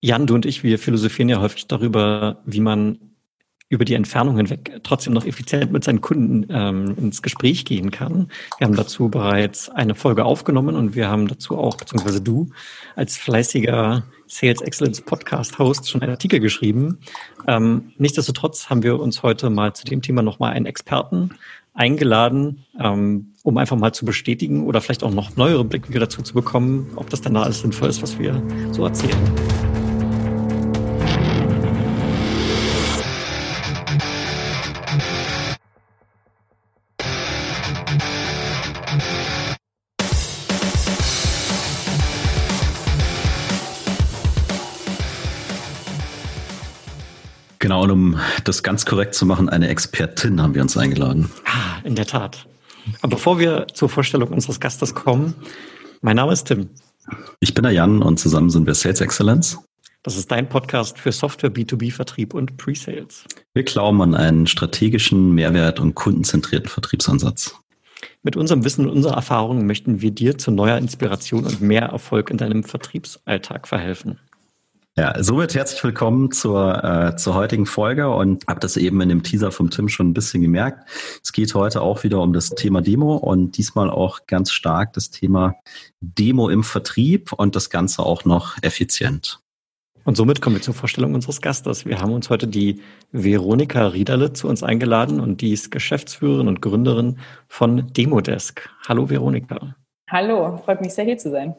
Jan, du und ich, wir philosophieren ja häufig darüber, wie man über die Entfernung hinweg trotzdem noch effizient mit seinen Kunden ähm, ins Gespräch gehen kann. Wir haben dazu bereits eine Folge aufgenommen und wir haben dazu auch, beziehungsweise du als fleißiger Sales Excellence Podcast Host schon einen Artikel geschrieben. Ähm, nichtsdestotrotz haben wir uns heute mal zu dem Thema nochmal einen Experten eingeladen, ähm, um einfach mal zu bestätigen oder vielleicht auch noch neuere Blickwinkel dazu zu bekommen, ob das dann da alles sinnvoll ist, was wir so erzählen. Genau, und um das ganz korrekt zu machen, eine Expertin haben wir uns eingeladen. Ah, in der Tat. Aber bevor wir zur Vorstellung unseres Gastes kommen, mein Name ist Tim. Ich bin der Jan und zusammen sind wir Sales Excellence. Das ist dein Podcast für Software, B2B-Vertrieb und Pre-Sales. Wir glauben an einen strategischen, Mehrwert- und kundenzentrierten Vertriebsansatz. Mit unserem Wissen und unserer Erfahrung möchten wir dir zu neuer Inspiration und mehr Erfolg in deinem Vertriebsalltag verhelfen. Ja, somit herzlich willkommen zur, äh, zur heutigen Folge und habe das eben in dem Teaser vom Tim schon ein bisschen gemerkt. Es geht heute auch wieder um das Thema Demo und diesmal auch ganz stark das Thema Demo im Vertrieb und das Ganze auch noch effizient. Und somit kommen wir zur Vorstellung unseres Gastes. Wir haben uns heute die Veronika Riederle zu uns eingeladen und die ist Geschäftsführerin und Gründerin von Demodesk. Hallo Veronika. Hallo, freut mich sehr hier zu sein.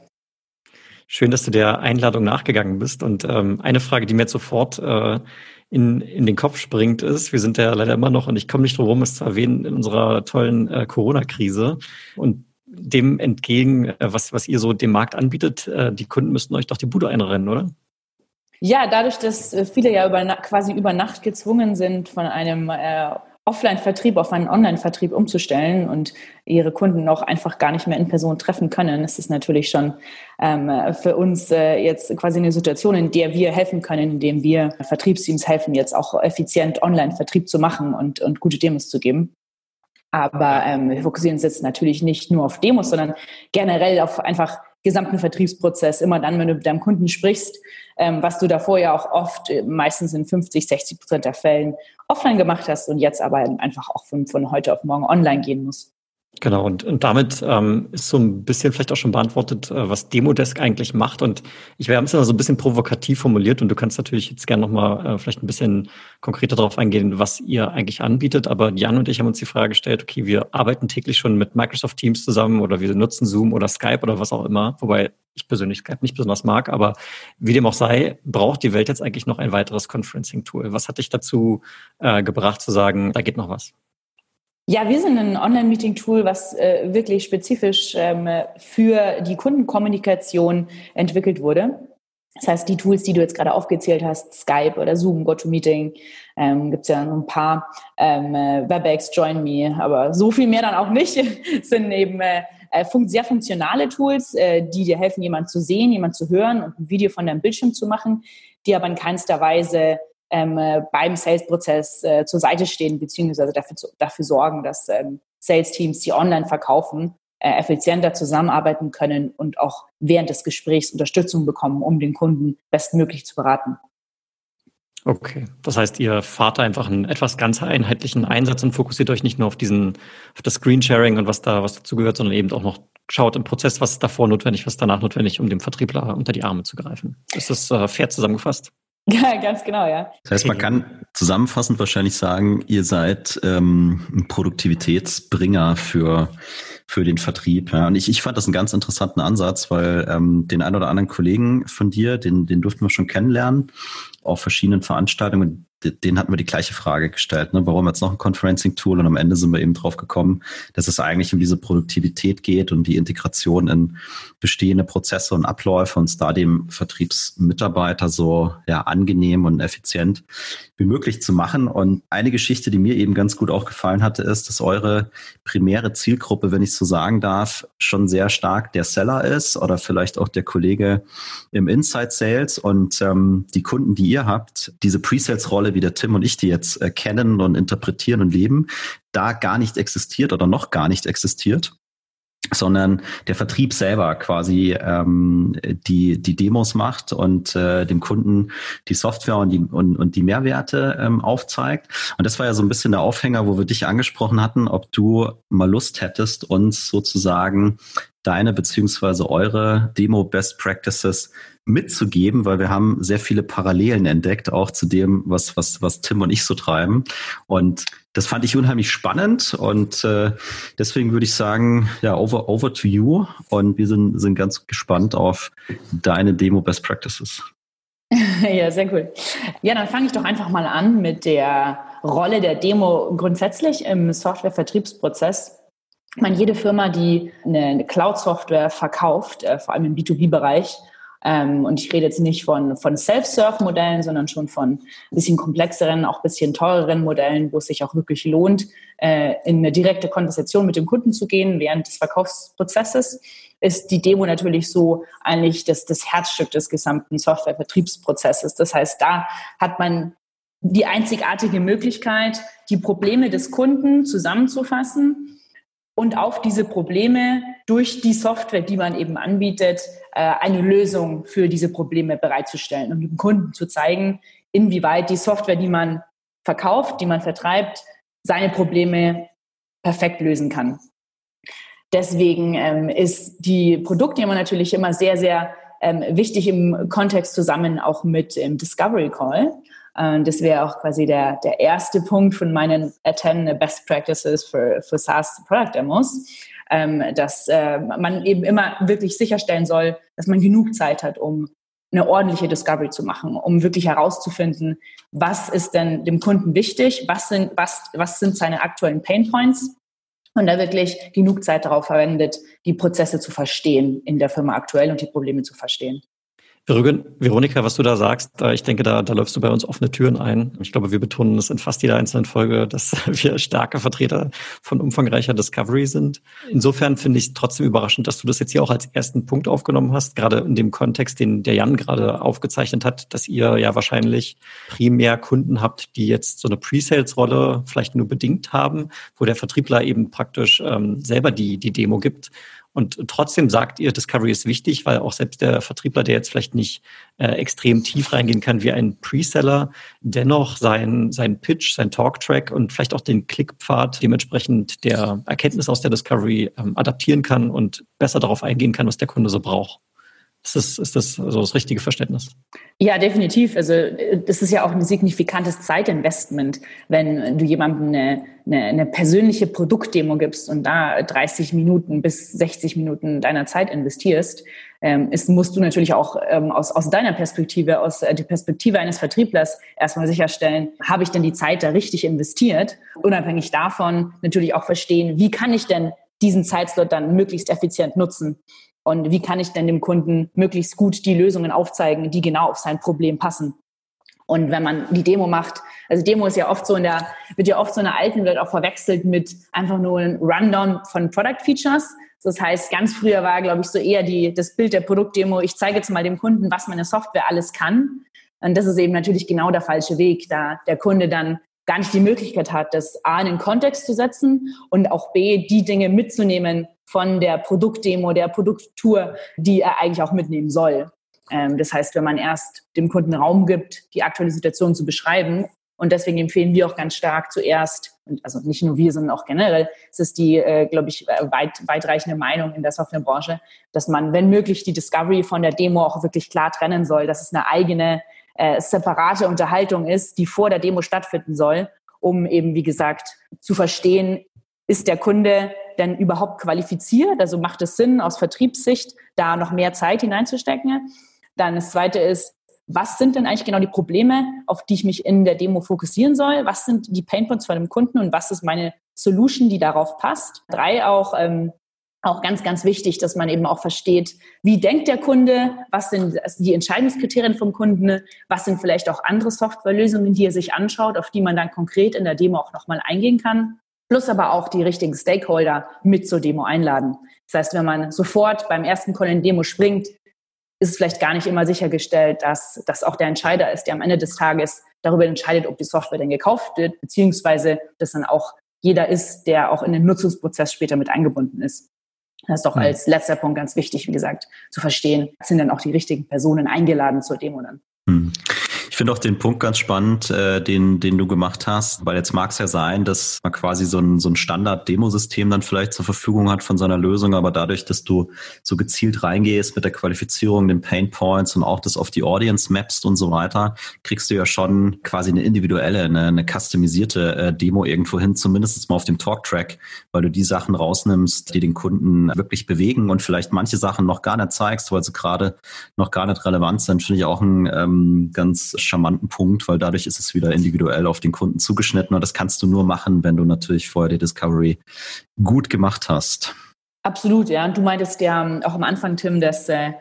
Schön, dass du der Einladung nachgegangen bist. Und ähm, eine Frage, die mir jetzt sofort äh, in, in den Kopf springt, ist, wir sind ja leider immer noch, und ich komme nicht drum herum, es zu erwähnen, in unserer tollen äh, Corona-Krise. Und dem entgegen, äh, was, was ihr so dem Markt anbietet, äh, die Kunden müssten euch doch die Bude einrennen, oder? Ja, dadurch, dass äh, viele ja über, quasi über Nacht gezwungen sind, von einem äh, Offline-Vertrieb auf einen Online-Vertrieb umzustellen und ihre Kunden auch einfach gar nicht mehr in Person treffen können, ist es natürlich schon ähm, für uns äh, jetzt quasi eine Situation, in der wir helfen können, indem wir Vertriebsteams helfen, jetzt auch effizient Online-Vertrieb zu machen und, und gute Demos zu geben. Aber ähm, wir fokussieren uns jetzt natürlich nicht nur auf Demos, sondern generell auf einfach gesamten Vertriebsprozess. Immer dann, wenn du mit deinem Kunden sprichst, ähm, was du davor ja auch oft, äh, meistens in 50, 60 Prozent der Fällen offline gemacht hast und jetzt aber einfach auch von, von heute auf morgen online gehen muss. Genau, und, und damit ähm, ist so ein bisschen vielleicht auch schon beantwortet, äh, was Demodesk eigentlich macht. Und ich werde es ja so ein bisschen provokativ formuliert und du kannst natürlich jetzt gerne nochmal äh, vielleicht ein bisschen konkreter darauf eingehen, was ihr eigentlich anbietet. Aber Jan und ich haben uns die Frage gestellt, okay, wir arbeiten täglich schon mit Microsoft Teams zusammen oder wir nutzen Zoom oder Skype oder was auch immer, wobei ich persönlich Skype nicht besonders mag, aber wie dem auch sei, braucht die Welt jetzt eigentlich noch ein weiteres Conferencing-Tool. Was hat dich dazu äh, gebracht zu sagen, da geht noch was? Ja, wir sind ein Online-Meeting-Tool, was äh, wirklich spezifisch ähm, für die Kundenkommunikation entwickelt wurde. Das heißt, die Tools, die du jetzt gerade aufgezählt hast, Skype oder Zoom, GoToMeeting, ähm, gibt es ja noch ein paar, ähm, äh, WebEx, JoinMe, aber so viel mehr dann auch nicht, sind eben äh, äh, sehr funktionale Tools, äh, die dir helfen, jemanden zu sehen, jemanden zu hören und ein Video von deinem Bildschirm zu machen, die aber in keinster Weise ähm, äh, beim Sales-Prozess äh, zur Seite stehen, beziehungsweise dafür, dafür sorgen, dass ähm, Sales-Teams, die online verkaufen, äh, effizienter zusammenarbeiten können und auch während des Gesprächs Unterstützung bekommen, um den Kunden bestmöglich zu beraten. Okay, das heißt, ihr fahrt einfach einen etwas ganz einheitlichen Einsatz und fokussiert euch nicht nur auf diesen, auf das Screensharing und was da was dazugehört, sondern eben auch noch schaut im Prozess, was ist davor notwendig, was danach notwendig, um dem Vertriebler unter die Arme zu greifen. Ist das äh, fair zusammengefasst? Ja, ganz genau, ja. Das heißt, man kann zusammenfassend wahrscheinlich sagen, ihr seid ähm, ein Produktivitätsbringer für für den Vertrieb. Ja. Und ich, ich fand das einen ganz interessanten Ansatz, weil ähm, den ein oder anderen Kollegen von dir, den, den durften wir schon kennenlernen, auf verschiedenen Veranstaltungen den hatten wir die gleiche Frage gestellt. Ne? Warum jetzt noch ein Conferencing-Tool? Und am Ende sind wir eben drauf gekommen, dass es eigentlich um diese Produktivität geht und die Integration in bestehende Prozesse und Abläufe und da dem Vertriebsmitarbeiter so ja, angenehm und effizient wie möglich zu machen. Und eine Geschichte, die mir eben ganz gut auch gefallen hatte, ist, dass eure primäre Zielgruppe, wenn ich so sagen darf, schon sehr stark der Seller ist oder vielleicht auch der Kollege im Inside Sales und ähm, die Kunden, die ihr habt, diese Pre-Sales-Rolle Rolle, wie der Tim und ich die jetzt äh, kennen und interpretieren und leben, da gar nicht existiert oder noch gar nicht existiert. sondern der Vertrieb selber quasi ähm, die, die Demos macht und äh, dem Kunden die Software und die, und, und die Mehrwerte ähm, aufzeigt. Und das war ja so ein bisschen der Aufhänger, wo wir dich angesprochen hatten, ob du mal Lust hättest, uns sozusagen deine beziehungsweise eure Demo Best Practices mitzugeben, weil wir haben sehr viele Parallelen entdeckt, auch zu dem, was, was, was Tim und ich so treiben. Und das fand ich unheimlich spannend und äh, deswegen würde ich sagen, ja, over, over to you. Und wir sind, sind ganz gespannt auf deine Demo Best Practices. ja, sehr cool. Ja, dann fange ich doch einfach mal an mit der Rolle der Demo grundsätzlich im Softwarevertriebsprozess. Ich meine, jede Firma, die eine Cloud-Software verkauft, äh, vor allem im B2B-Bereich, ähm, und ich rede jetzt nicht von, von Self-Serve-Modellen, sondern schon von ein bisschen komplexeren, auch ein bisschen teureren Modellen, wo es sich auch wirklich lohnt, äh, in eine direkte Konversation mit dem Kunden zu gehen während des Verkaufsprozesses ist die Demo natürlich so eigentlich das, das Herzstück des gesamten Softwarevertriebsprozesses. Das heißt, da hat man die einzigartige Möglichkeit, die Probleme des Kunden zusammenzufassen und auf diese Probleme durch die Software, die man eben anbietet, äh, eine Lösung für diese Probleme bereitzustellen und dem Kunden zu zeigen, inwieweit die Software, die man verkauft, die man vertreibt, seine Probleme perfekt lösen kann. Deswegen ähm, ist die Produktdemo natürlich immer sehr, sehr ähm, wichtig im Kontext zusammen auch mit Discovery Call. Äh, das wäre auch quasi der, der erste Punkt von meinen 10 Best Practices für, für SaaS Product Demos, ähm, dass äh, man eben immer wirklich sicherstellen soll, dass man genug Zeit hat, um eine ordentliche Discovery zu machen, um wirklich herauszufinden, was ist denn dem Kunden wichtig, was sind, was, was sind seine aktuellen Pain Points und da wirklich genug Zeit darauf verwendet, die Prozesse zu verstehen in der Firma aktuell und die Probleme zu verstehen. Veronika, was du da sagst, ich denke, da, da läufst du bei uns offene Türen ein. Ich glaube, wir betonen es in fast jeder einzelnen Folge, dass wir starke Vertreter von umfangreicher Discovery sind. Insofern finde ich es trotzdem überraschend, dass du das jetzt hier auch als ersten Punkt aufgenommen hast, gerade in dem Kontext, den der Jan gerade aufgezeichnet hat, dass ihr ja wahrscheinlich primär Kunden habt, die jetzt so eine Pre-Sales-Rolle vielleicht nur bedingt haben, wo der Vertriebler eben praktisch ähm, selber die, die Demo gibt und trotzdem sagt ihr, Discovery ist wichtig, weil auch selbst der Vertriebler, der jetzt vielleicht nicht äh, extrem tief reingehen kann wie ein Preseller, dennoch sein, sein Pitch, sein Talktrack und vielleicht auch den Klickpfad dementsprechend der Erkenntnis aus der Discovery ähm, adaptieren kann und besser darauf eingehen kann, was der Kunde so braucht. Ist das, ist das so das richtige Verständnis? Ja, definitiv. Also das ist ja auch ein signifikantes Zeitinvestment, wenn du jemandem eine, eine, eine persönliche Produktdemo gibst und da 30 Minuten bis 60 Minuten deiner Zeit investierst. Ähm, musst du natürlich auch ähm, aus, aus deiner Perspektive, aus äh, der Perspektive eines Vertrieblers erstmal sicherstellen, habe ich denn die Zeit da richtig investiert? Unabhängig davon natürlich auch verstehen, wie kann ich denn diesen Zeitslot dann möglichst effizient nutzen? Und wie kann ich denn dem Kunden möglichst gut die Lösungen aufzeigen, die genau auf sein Problem passen? Und wenn man die Demo macht, also Demo ist ja oft so in der, wird ja oft so in der alten Welt auch verwechselt mit einfach nur einem Rundown von Product Features. Das heißt, ganz früher war, glaube ich, so eher die, das Bild der Produktdemo, ich zeige jetzt mal dem Kunden, was meine Software alles kann. Und das ist eben natürlich genau der falsche Weg, da der Kunde dann gar nicht die Möglichkeit hat, das A in den Kontext zu setzen und auch B, die Dinge mitzunehmen, von der Produktdemo, der Produkttour, die er eigentlich auch mitnehmen soll. Ähm, das heißt, wenn man erst dem Kunden Raum gibt, die aktuelle Situation zu beschreiben, und deswegen empfehlen wir auch ganz stark zuerst, also nicht nur wir, sondern auch generell, es ist die, äh, glaube ich, weit, weitreichende Meinung in der Softwarebranche, dass man, wenn möglich, die Discovery von der Demo auch wirklich klar trennen soll, dass es eine eigene, äh, separate Unterhaltung ist, die vor der Demo stattfinden soll, um eben, wie gesagt, zu verstehen, ist der Kunde denn überhaupt qualifiziert? Also macht es Sinn, aus Vertriebssicht da noch mehr Zeit hineinzustecken? Dann das Zweite ist, was sind denn eigentlich genau die Probleme, auf die ich mich in der Demo fokussieren soll? Was sind die Painpoints von dem Kunden und was ist meine Solution, die darauf passt? Drei auch, ähm, auch ganz, ganz wichtig, dass man eben auch versteht, wie denkt der Kunde, was sind die Entscheidungskriterien vom Kunden, was sind vielleicht auch andere Softwarelösungen, die er sich anschaut, auf die man dann konkret in der Demo auch nochmal eingehen kann plus aber auch die richtigen Stakeholder mit zur Demo einladen. Das heißt, wenn man sofort beim ersten Call in Demo springt, ist es vielleicht gar nicht immer sichergestellt, dass das auch der Entscheider ist, der am Ende des Tages darüber entscheidet, ob die Software denn gekauft wird, beziehungsweise dass dann auch jeder ist, der auch in den Nutzungsprozess später mit eingebunden ist. Das ist doch als letzter Punkt ganz wichtig, wie gesagt, zu verstehen, sind dann auch die richtigen Personen eingeladen zur Demo dann. Finde auch den Punkt ganz spannend, äh, den, den du gemacht hast, weil jetzt mag es ja sein, dass man quasi so ein, so ein Standard-Demosystem dann vielleicht zur Verfügung hat von seiner Lösung, aber dadurch, dass du so gezielt reingehst mit der Qualifizierung, den Pain Points und auch das auf die Audience mappst und so weiter, kriegst du ja schon quasi eine individuelle, eine, eine customisierte äh, Demo irgendwo hin, zumindest mal auf dem Talk-Track, weil du die Sachen rausnimmst, die den Kunden wirklich bewegen und vielleicht manche Sachen noch gar nicht zeigst, weil sie gerade noch gar nicht relevant sind, finde ich auch ein ähm, ganz charmanten Punkt, weil dadurch ist es wieder individuell auf den Kunden zugeschnitten und das kannst du nur machen, wenn du natürlich vorher die Discovery gut gemacht hast. Absolut, ja. Und du meintest ja ähm, auch am Anfang, Tim, dass äh,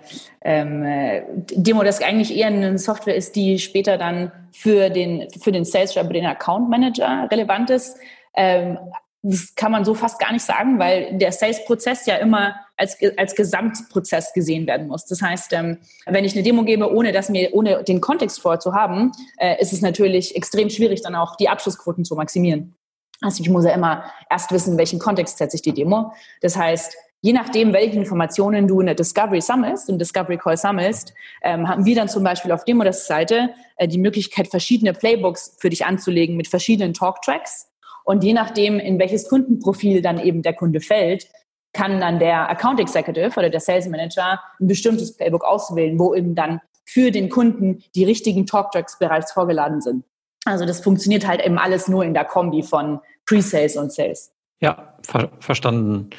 ähm, äh, Demodesk eigentlich eher eine Software ist, die später dann für den, für den Sales Rep, den Account Manager relevant ist. Ähm, das kann man so fast gar nicht sagen, weil der Sales-Prozess ja immer als, als Gesamtprozess gesehen werden muss. Das heißt, ähm, wenn ich eine Demo gebe, ohne dass mir, ohne den Kontext vorzuhaben, äh, ist es natürlich extrem schwierig, dann auch die Abschlussquoten zu maximieren. Also ich muss ja immer erst wissen, welchen Kontext setze ich die Demo. Das heißt, je nachdem, welche Informationen du in der Discovery sammelst, im Discovery Call sammelst, ähm, haben wir dann zum Beispiel auf Demo-Seite äh, die Möglichkeit, verschiedene Playbooks für dich anzulegen mit verschiedenen Talk-Tracks und je nachdem, in welches Kundenprofil dann eben der Kunde fällt, kann dann der Account Executive oder der Sales Manager ein bestimmtes Playbook auswählen, wo eben dann für den Kunden die richtigen Talktracks bereits vorgeladen sind. Also das funktioniert halt eben alles nur in der Kombi von Pre-Sales und Sales. Ja, ver verstanden.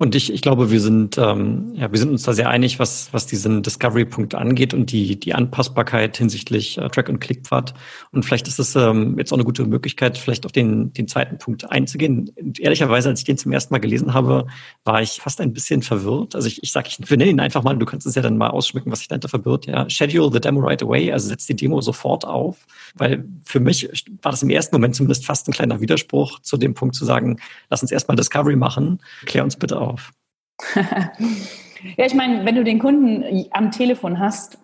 Und ich, ich glaube, wir sind, ähm, ja, wir sind uns da sehr einig, was, was diesen Discovery-Punkt angeht und die, die Anpassbarkeit hinsichtlich äh, Track- und Clickpfad. Und vielleicht ist es ähm, jetzt auch eine gute Möglichkeit, vielleicht auf den, den zweiten Punkt einzugehen. Und ehrlicherweise, als ich den zum ersten Mal gelesen habe, war ich fast ein bisschen verwirrt. Also ich, ich sage, ich nenne ihn einfach mal, du kannst es ja dann mal ausschmücken, was sich dahinter verbirgt. Ja, Schedule the demo right away, also setz die Demo sofort auf. Weil für mich war das im ersten Moment zumindest fast ein kleiner Widerspruch zu dem Punkt zu sagen, lass uns erstmal Discovery machen, klär uns bitte auf auf? ja, ich meine, wenn du den Kunden am Telefon hast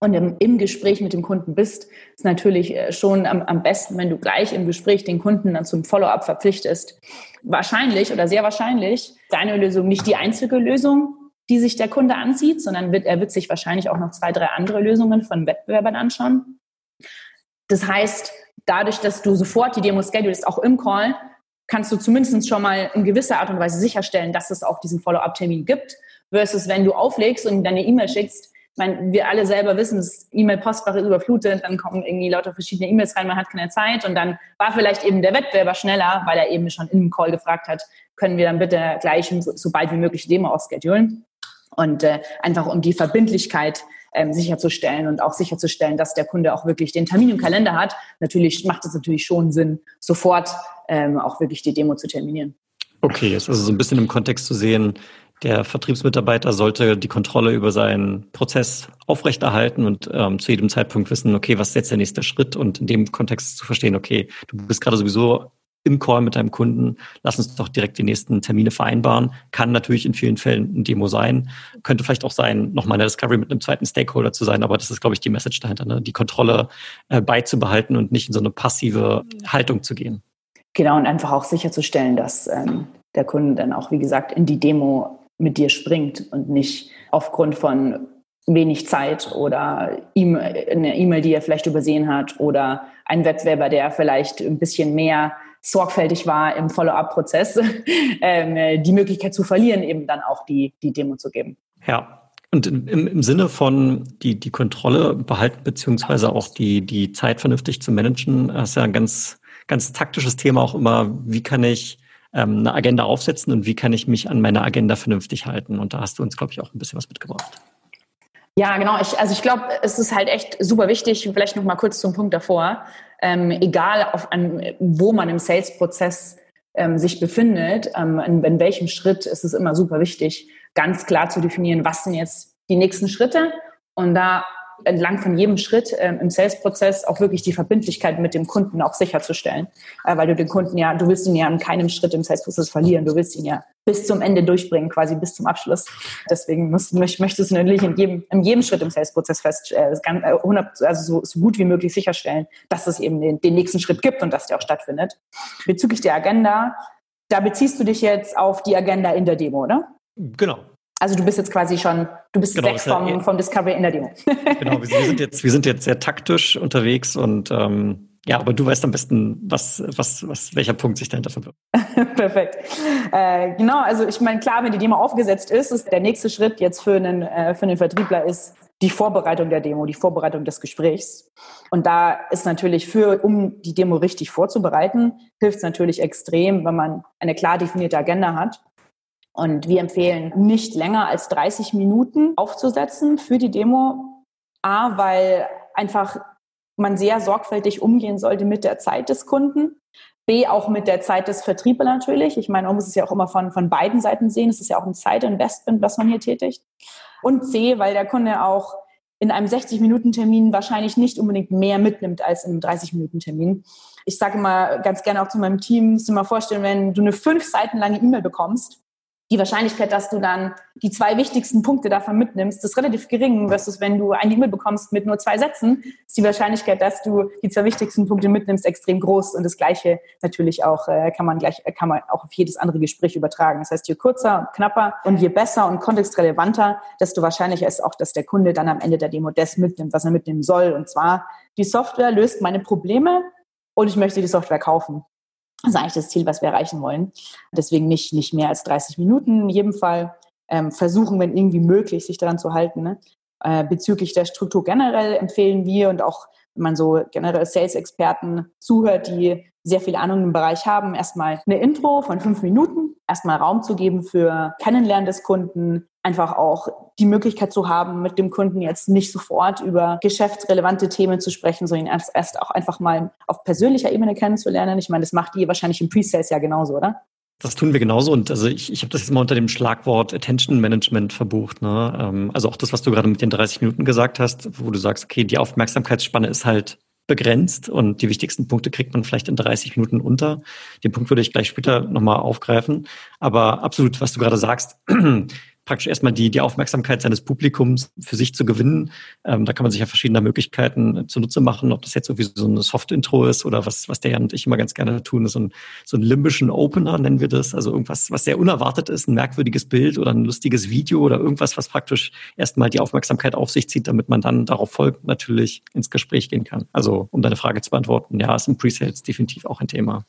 und im, im, Gespräch mit dem Kunden bist, ist natürlich äh, schon am, am besten, wenn du gleich im Gespräch den Kunden dann zum Follow-up verpflichtest. Wahrscheinlich oder sehr wahrscheinlich deine Lösung nicht die einzige Lösung, die sich der Kunde ansieht, sondern wird, er wird sich wahrscheinlich auch noch zwei, drei andere Lösungen von Wettbewerbern anschauen. Das heißt, dadurch, dass du sofort die Demo schedulst, auch im Call, kannst du zumindest schon mal in gewisser Art und Weise sicherstellen, dass es auch diesen Follow-up-Termin gibt, versus wenn du auflegst und deine E-Mail schickst. Ich meine, wir alle selber wissen, das E-Mail-Postfach ist überflutet, dann kommen irgendwie lauter verschiedene E-Mails rein, man hat keine Zeit und dann war vielleicht eben der Wettbewerber schneller, weil er eben schon in einem Call gefragt hat, können wir dann bitte gleich so, so bald wie möglich Demo ausschedulen. Und äh, einfach um die Verbindlichkeit ähm, sicherzustellen und auch sicherzustellen, dass der Kunde auch wirklich den Termin im Kalender hat. Natürlich macht es natürlich schon Sinn, sofort ähm, auch wirklich die Demo zu terminieren. Okay, ist also so ein bisschen im Kontext zu sehen, der Vertriebsmitarbeiter sollte die Kontrolle über seinen Prozess aufrechterhalten und ähm, zu jedem Zeitpunkt wissen, okay, was ist jetzt der nächste Schritt und in dem Kontext zu verstehen, okay, du bist gerade sowieso im Call mit deinem Kunden, lass uns doch direkt die nächsten Termine vereinbaren. Kann natürlich in vielen Fällen ein Demo sein. Könnte vielleicht auch sein, nochmal eine Discovery mit einem zweiten Stakeholder zu sein, aber das ist, glaube ich, die Message dahinter, ne? die Kontrolle äh, beizubehalten und nicht in so eine passive Haltung zu gehen. Genau, und einfach auch sicherzustellen, dass ähm, der Kunde dann auch, wie gesagt, in die Demo mit dir springt und nicht aufgrund von wenig Zeit oder eine E-Mail, die er vielleicht übersehen hat oder ein Wettbewerber, der vielleicht ein bisschen mehr sorgfältig war im Follow-up-Prozess, ähm, die Möglichkeit zu verlieren, eben dann auch die, die Demo zu geben. Ja. Und im, im Sinne von die, die Kontrolle behalten, beziehungsweise auch die, die Zeit vernünftig zu managen, ist ja ein ganz, ganz taktisches Thema auch immer, wie kann ich ähm, eine Agenda aufsetzen und wie kann ich mich an meine Agenda vernünftig halten? Und da hast du uns, glaube ich, auch ein bisschen was mitgebracht. Ja, genau. Ich, also ich glaube, es ist halt echt super wichtig, vielleicht noch mal kurz zum Punkt davor, ähm, egal auf einem, wo man im Sales-Prozess ähm, sich befindet, ähm, in, in welchem Schritt ist es immer super wichtig, ganz klar zu definieren, was sind jetzt die nächsten Schritte und da entlang von jedem Schritt ähm, im Sales-Prozess auch wirklich die Verbindlichkeit mit dem Kunden auch sicherzustellen. Äh, weil du den Kunden ja, du willst ihn ja in keinem Schritt im Sales-Prozess verlieren. Du willst ihn ja bis zum Ende durchbringen, quasi bis zum Abschluss. Deswegen musst, möchtest du natürlich in jedem, in jedem Schritt im Sales-Prozess fest, äh, äh, 100, also so, so gut wie möglich sicherstellen, dass es eben den, den nächsten Schritt gibt und dass der auch stattfindet. Bezüglich der Agenda, da beziehst du dich jetzt auf die Agenda in der Demo, oder? Genau. Also du bist jetzt quasi schon, du bist genau, weg vom, ja, vom Discovery in der Demo. genau, wir sind jetzt, wir sind jetzt sehr taktisch unterwegs und ähm, ja, aber du weißt am besten, was, was, was, welcher Punkt sich dahinter verbirgt. Perfekt. Äh, genau, also ich meine, klar, wenn die Demo aufgesetzt ist, ist der nächste Schritt jetzt für einen, äh, für einen Vertriebler ist die Vorbereitung der Demo, die Vorbereitung des Gesprächs. Und da ist natürlich für, um die Demo richtig vorzubereiten, hilft es natürlich extrem, wenn man eine klar definierte Agenda hat. Und wir empfehlen, nicht länger als 30 Minuten aufzusetzen für die Demo. A, weil einfach man sehr sorgfältig umgehen sollte mit der Zeit des Kunden. B, auch mit der Zeit des Vertriebes natürlich. Ich meine, man muss es ja auch immer von, von beiden Seiten sehen. Es ist ja auch ein Zeitinvestment, was man hier tätigt. Und C, weil der Kunde auch in einem 60-Minuten-Termin wahrscheinlich nicht unbedingt mehr mitnimmt als in einem 30-Minuten-Termin. Ich sage immer ganz gerne auch zu meinem Team, musst du dir mal vorstellen, wenn du eine fünf Seiten lange E-Mail bekommst die Wahrscheinlichkeit, dass du dann die zwei wichtigsten Punkte davon mitnimmst, ist relativ gering, versus wenn du eine E-Mail bekommst mit nur zwei Sätzen, ist die Wahrscheinlichkeit, dass du die zwei wichtigsten Punkte mitnimmst, extrem groß. Und das Gleiche natürlich auch, äh, kann man gleich, kann man auch auf jedes andere Gespräch übertragen. Das heißt, je kürzer und knapper und je besser und kontextrelevanter, desto wahrscheinlicher ist auch, dass der Kunde dann am Ende der Demo das mitnimmt, was er mitnehmen soll. Und zwar, die Software löst meine Probleme und ich möchte die Software kaufen. Das ist eigentlich das Ziel, was wir erreichen wollen. Deswegen nicht, nicht mehr als 30 Minuten. In jedem Fall ähm, versuchen, wenn irgendwie möglich, sich daran zu halten. Ne? Äh, bezüglich der Struktur generell empfehlen wir und auch, wenn man so generell Sales-Experten zuhört, die sehr viel Ahnung im Bereich haben, erstmal eine Intro von fünf Minuten, erstmal Raum zu geben für Kennenlernen des Kunden, einfach auch die Möglichkeit zu haben, mit dem Kunden jetzt nicht sofort über geschäftsrelevante Themen zu sprechen, sondern ihn erst, erst auch einfach mal auf persönlicher Ebene kennenzulernen. Ich meine, das macht ihr wahrscheinlich im Pre-Sales ja genauso, oder? Das tun wir genauso und also ich, ich habe das jetzt mal unter dem Schlagwort Attention Management verbucht. Ne? Ähm, also auch das, was du gerade mit den 30 Minuten gesagt hast, wo du sagst, okay, die Aufmerksamkeitsspanne ist halt begrenzt und die wichtigsten Punkte kriegt man vielleicht in 30 Minuten unter. Den Punkt würde ich gleich später nochmal aufgreifen. Aber absolut, was du gerade sagst, praktisch erstmal die, die Aufmerksamkeit seines Publikums für sich zu gewinnen. Ähm, da kann man sich ja verschiedene Möglichkeiten zunutze machen, ob das jetzt irgendwie so eine Soft-Intro ist oder was, was der und ich immer ganz gerne tun, ist so, ein, so einen limbischen Opener, nennen wir das. Also irgendwas, was sehr unerwartet ist, ein merkwürdiges Bild oder ein lustiges Video oder irgendwas, was praktisch erstmal die Aufmerksamkeit auf sich zieht, damit man dann darauf folgt natürlich ins Gespräch gehen kann. Also um deine Frage zu beantworten, ja, ist im Presales definitiv auch ein Thema.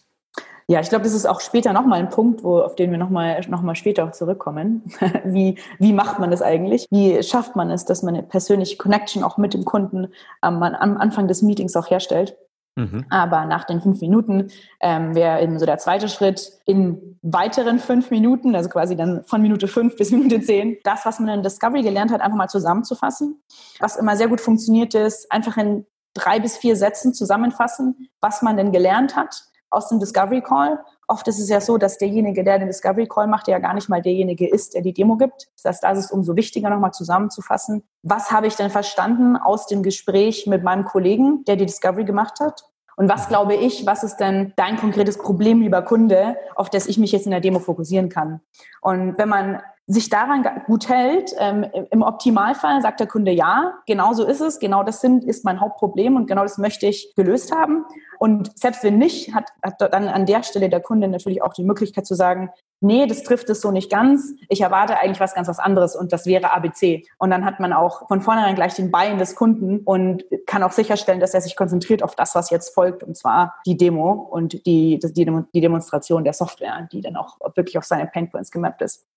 Ja, ich glaube, das ist auch später nochmal ein Punkt, wo, auf den wir nochmal noch mal später auch zurückkommen. wie, wie macht man das eigentlich? Wie schafft man es, dass man eine persönliche Connection auch mit dem Kunden ähm, am Anfang des Meetings auch herstellt? Mhm. Aber nach den fünf Minuten ähm, wäre eben so der zweite Schritt in weiteren fünf Minuten, also quasi dann von Minute fünf bis Minute zehn, das, was man in Discovery gelernt hat, einfach mal zusammenzufassen. Was immer sehr gut funktioniert ist, einfach in drei bis vier Sätzen zusammenfassen, was man denn gelernt hat aus dem Discovery Call. Oft ist es ja so, dass derjenige, der den Discovery Call macht, ja gar nicht mal derjenige ist, der die Demo gibt. Das heißt, da ist es umso wichtiger, nochmal zusammenzufassen. Was habe ich denn verstanden aus dem Gespräch mit meinem Kollegen, der die Discovery gemacht hat? Und was glaube ich, was ist denn dein konkretes Problem, lieber Kunde, auf das ich mich jetzt in der Demo fokussieren kann? Und wenn man sich daran gut hält, ähm, im Optimalfall sagt der Kunde ja, genau so ist es, genau das sind, ist mein Hauptproblem und genau das möchte ich gelöst haben. Und selbst wenn nicht, hat, hat dann an der Stelle der Kunde natürlich auch die Möglichkeit zu sagen, nee, das trifft es so nicht ganz. Ich erwarte eigentlich was ganz was anderes und das wäre ABC. Und dann hat man auch von vornherein gleich den Bein des Kunden und kann auch sicherstellen, dass er sich konzentriert auf das, was jetzt folgt, und zwar die Demo und die, die, die Demonstration der Software, die dann auch wirklich auf seine Painpoints gemappt ist.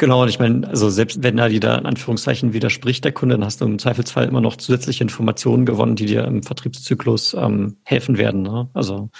Genau, und ich meine, also selbst wenn er dir da in Anführungszeichen widerspricht, der Kunde, dann hast du im Zweifelsfall immer noch zusätzliche Informationen gewonnen, die dir im Vertriebszyklus ähm, helfen werden. Ne? Also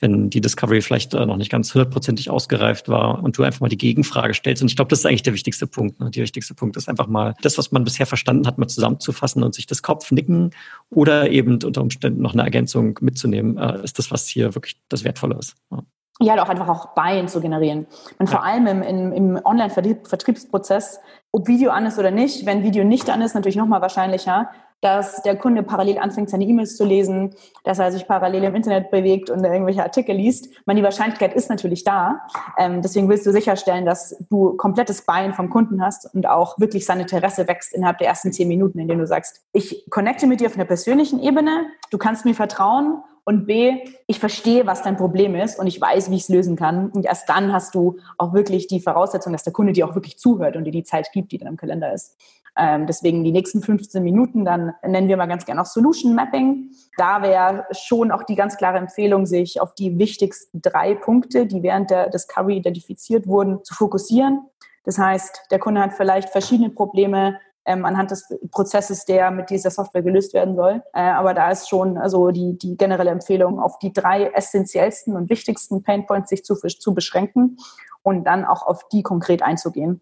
wenn die Discovery vielleicht äh, noch nicht ganz hundertprozentig ausgereift war und du einfach mal die Gegenfrage stellst. Und ich glaube, das ist eigentlich der wichtigste Punkt. Ne? Der wichtigste Punkt ist einfach mal das, was man bisher verstanden hat, mal zusammenzufassen und sich das Kopfnicken oder eben unter Umständen noch eine Ergänzung mitzunehmen, äh, ist das, was hier wirklich das Wertvolle ist. Ja ja, halt auch einfach auch Buy-in zu generieren. Und ja. vor allem im, im, im Online-Vertriebsprozess, ob Video an ist oder nicht, wenn Video nicht an ist, natürlich nochmal wahrscheinlicher, dass der Kunde parallel anfängt, seine E-Mails zu lesen, dass er sich parallel im Internet bewegt und irgendwelche Artikel liest. Man, die Wahrscheinlichkeit ist natürlich da. Ähm, deswegen willst du sicherstellen, dass du komplettes Buy-in vom Kunden hast und auch wirklich sein Interesse wächst innerhalb der ersten zehn Minuten, in denen du sagst, ich connecte mit dir auf einer persönlichen Ebene, du kannst mir vertrauen und B, ich verstehe, was dein Problem ist und ich weiß, wie ich es lösen kann. Und erst dann hast du auch wirklich die Voraussetzung, dass der Kunde dir auch wirklich zuhört und dir die Zeit gibt, die dann im Kalender ist. Ähm, deswegen die nächsten 15 Minuten, dann nennen wir mal ganz gerne auch Solution Mapping. Da wäre schon auch die ganz klare Empfehlung, sich auf die wichtigsten drei Punkte, die während der Discovery identifiziert wurden, zu fokussieren. Das heißt, der Kunde hat vielleicht verschiedene Probleme, ähm, anhand des Prozesses, der mit dieser Software gelöst werden soll. Äh, aber da ist schon also die, die generelle Empfehlung, auf die drei essentiellsten und wichtigsten Painpoints sich zu, zu beschränken und dann auch auf die konkret einzugehen.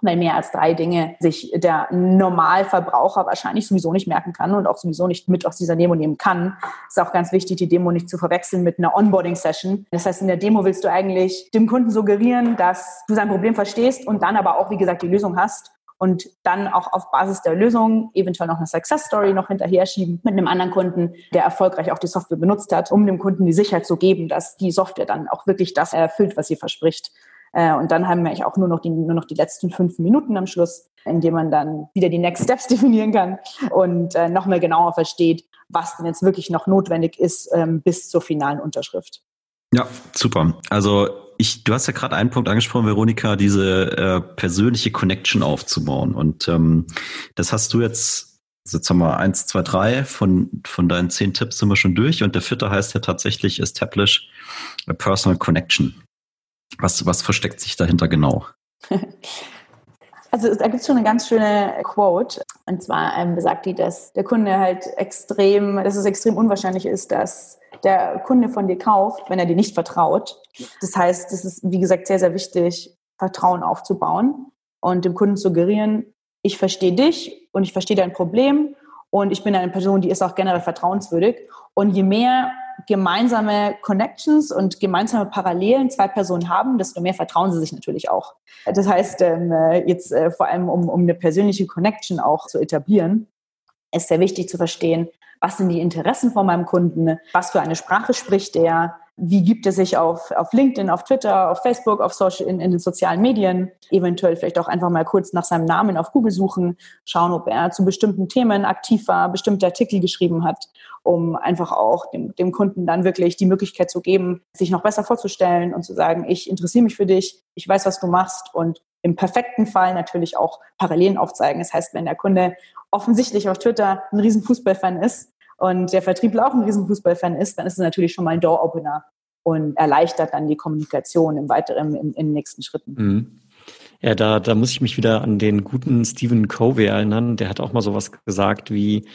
Weil mehr als drei Dinge sich der Normalverbraucher wahrscheinlich sowieso nicht merken kann und auch sowieso nicht mit aus dieser Demo nehmen kann. Ist auch ganz wichtig, die Demo nicht zu verwechseln mit einer Onboarding-Session. Das heißt, in der Demo willst du eigentlich dem Kunden suggerieren, dass du sein Problem verstehst und dann aber auch, wie gesagt, die Lösung hast und dann auch auf Basis der Lösung eventuell noch eine Success Story noch hinterher schieben mit einem anderen Kunden, der erfolgreich auch die Software benutzt hat, um dem Kunden die Sicherheit zu geben, dass die Software dann auch wirklich das erfüllt, was sie verspricht. Äh, und dann haben wir auch nur noch die, nur noch die letzten fünf Minuten am Schluss, in dem man dann wieder die Next Steps definieren kann und äh, noch mal genauer versteht, was denn jetzt wirklich noch notwendig ist ähm, bis zur finalen Unterschrift. Ja, super. Also ich, du hast ja gerade einen Punkt angesprochen, Veronika, diese äh, persönliche Connection aufzubauen. Und ähm, das hast du jetzt, jetzt haben wir eins, zwei, drei von, von deinen zehn Tipps sind wir schon durch. Und der vierte heißt ja tatsächlich Establish a Personal Connection. Was, was versteckt sich dahinter genau? Also da gibt es schon eine ganz schöne Quote. Und zwar ähm, besagt die, dass der Kunde halt extrem, dass es extrem unwahrscheinlich ist, dass der Kunde von dir kauft, wenn er dir nicht vertraut. Das heißt, es ist, wie gesagt, sehr, sehr wichtig, Vertrauen aufzubauen und dem Kunden suggerieren, ich verstehe dich und ich verstehe dein Problem und ich bin eine Person, die ist auch generell vertrauenswürdig. Und je mehr gemeinsame Connections und gemeinsame Parallelen zwei Personen haben, desto mehr vertrauen sie sich natürlich auch. Das heißt, ähm, jetzt äh, vor allem, um, um eine persönliche Connection auch zu etablieren, ist sehr wichtig zu verstehen, was sind die Interessen von meinem Kunden, was für eine Sprache spricht er, wie gibt er sich auf, auf LinkedIn, auf Twitter, auf Facebook, auf Social, in, in den sozialen Medien, eventuell vielleicht auch einfach mal kurz nach seinem Namen auf Google suchen, schauen, ob er zu bestimmten Themen aktiv war, bestimmte Artikel geschrieben hat, um einfach auch dem, dem Kunden dann wirklich die Möglichkeit zu geben, sich noch besser vorzustellen und zu sagen, ich interessiere mich für dich, ich weiß, was du machst und im perfekten Fall natürlich auch Parallelen aufzeigen. Das heißt, wenn der Kunde offensichtlich auf Twitter ein riesen Fußballfan ist und der Vertriebler auch ein riesen Fußballfan ist, dann ist es natürlich schon mal ein Door-Opener und erleichtert dann die Kommunikation im weiteren, in, in den nächsten Schritten. Mhm. Ja, da, da muss ich mich wieder an den guten Stephen Covey erinnern. Der hat auch mal sowas gesagt wie,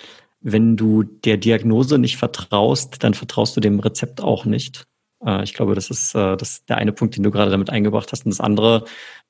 wenn du der Diagnose nicht vertraust, dann vertraust du dem Rezept auch nicht. Äh, ich glaube, das ist, äh, das der eine Punkt, den du gerade damit eingebracht hast. Und das andere,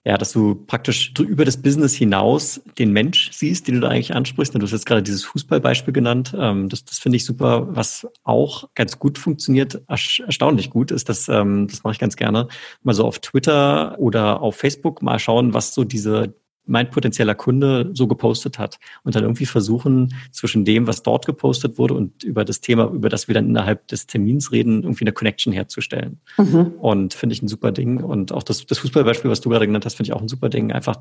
ja, dass du praktisch über das Business hinaus den Mensch siehst, den du da eigentlich ansprichst. Du hast jetzt gerade dieses Fußballbeispiel genannt. Ähm, das, das finde ich super. Was auch ganz gut funktioniert, erstaunlich gut, ist, dass, ähm, das mache ich ganz gerne, mal so auf Twitter oder auf Facebook mal schauen, was so diese mein potenzieller Kunde so gepostet hat und dann irgendwie versuchen, zwischen dem, was dort gepostet wurde und über das Thema, über das wir dann innerhalb des Termins reden, irgendwie eine Connection herzustellen. Mhm. Und finde ich ein super Ding. Und auch das, das Fußballbeispiel, was du gerade genannt hast, finde ich auch ein super Ding. Einfach,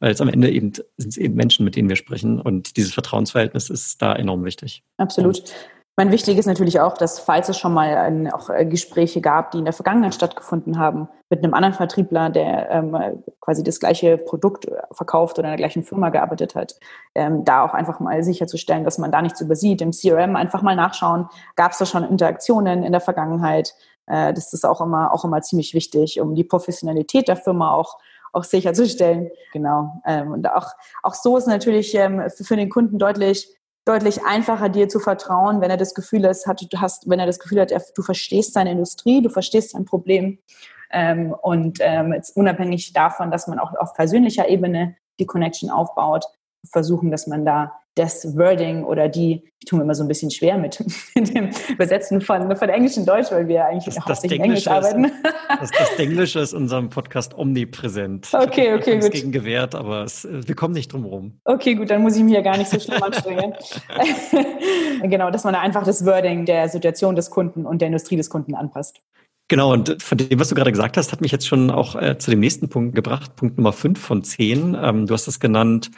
weil es am Ende eben sind es eben Menschen, mit denen wir sprechen und dieses Vertrauensverhältnis ist da enorm wichtig. Absolut. Und mein wichtig ist natürlich auch, dass falls es schon mal ein, auch äh, Gespräche gab, die in der Vergangenheit stattgefunden haben, mit einem anderen Vertriebler, der ähm, quasi das gleiche Produkt verkauft oder in der gleichen Firma gearbeitet hat, ähm, da auch einfach mal sicherzustellen, dass man da nichts übersieht. Im CRM einfach mal nachschauen, gab es da schon Interaktionen in der Vergangenheit. Äh, das ist auch immer, auch immer ziemlich wichtig, um die Professionalität der Firma auch auch sicherzustellen. Genau. Ähm, und auch, auch so ist natürlich ähm, für, für den Kunden deutlich, deutlich einfacher, dir zu vertrauen, wenn er das Gefühl hat, du hast, wenn er das Gefühl hat, du verstehst seine Industrie, du verstehst sein Problem. Ähm, und ähm, jetzt unabhängig davon, dass man auch auf persönlicher Ebene die Connection aufbaut, versuchen, dass man da das Wording oder die, ich tue mir immer so ein bisschen schwer mit, dem Übersetzen von, von Englisch in Deutsch, weil wir eigentlich das, hauptsächlich in Englisch arbeiten. Das, das Englische ist in unserem Podcast omnipräsent. Okay, okay, gut. gegen gewehrt, aber es, wir kommen nicht drum rum. Okay, gut, dann muss ich mich ja gar nicht so schlimm anstrengen. genau, dass man einfach das Wording der Situation des Kunden und der Industrie des Kunden anpasst. Genau, und von dem, was du gerade gesagt hast, hat mich jetzt schon auch äh, zu dem nächsten Punkt gebracht, Punkt Nummer fünf von zehn. Ähm, du hast es genannt,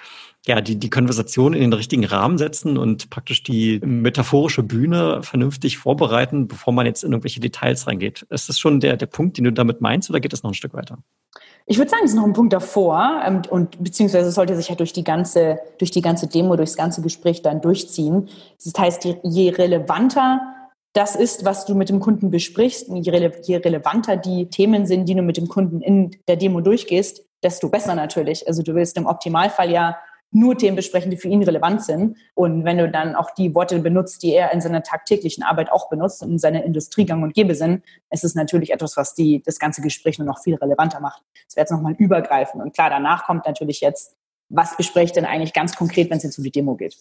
ja, die, die Konversation in den richtigen Rahmen setzen und praktisch die metaphorische Bühne vernünftig vorbereiten, bevor man jetzt in irgendwelche Details reingeht. Ist das schon der, der Punkt, den du damit meinst, oder geht das noch ein Stück weiter? Ich würde sagen, es ist noch ein Punkt davor ähm, und beziehungsweise sollte sich ja durch die ganze, durch die ganze Demo, durchs ganze Gespräch dann durchziehen. Das heißt, je relevanter das ist, was du mit dem Kunden besprichst, je, rele je relevanter die Themen sind, die du mit dem Kunden in der Demo durchgehst, desto besser natürlich. Also du willst im Optimalfall ja nur Themen besprechen, die für ihn relevant sind. Und wenn du dann auch die Worte benutzt, die er in seiner tagtäglichen Arbeit auch benutzt und in seiner Industriegang und Gäbe sind, ist es natürlich etwas, was die, das ganze Gespräch nur noch viel relevanter macht. Das wäre jetzt nochmal übergreifend. Und klar, danach kommt natürlich jetzt, was bespreche ich denn eigentlich ganz konkret, wenn es jetzt um die Demo geht.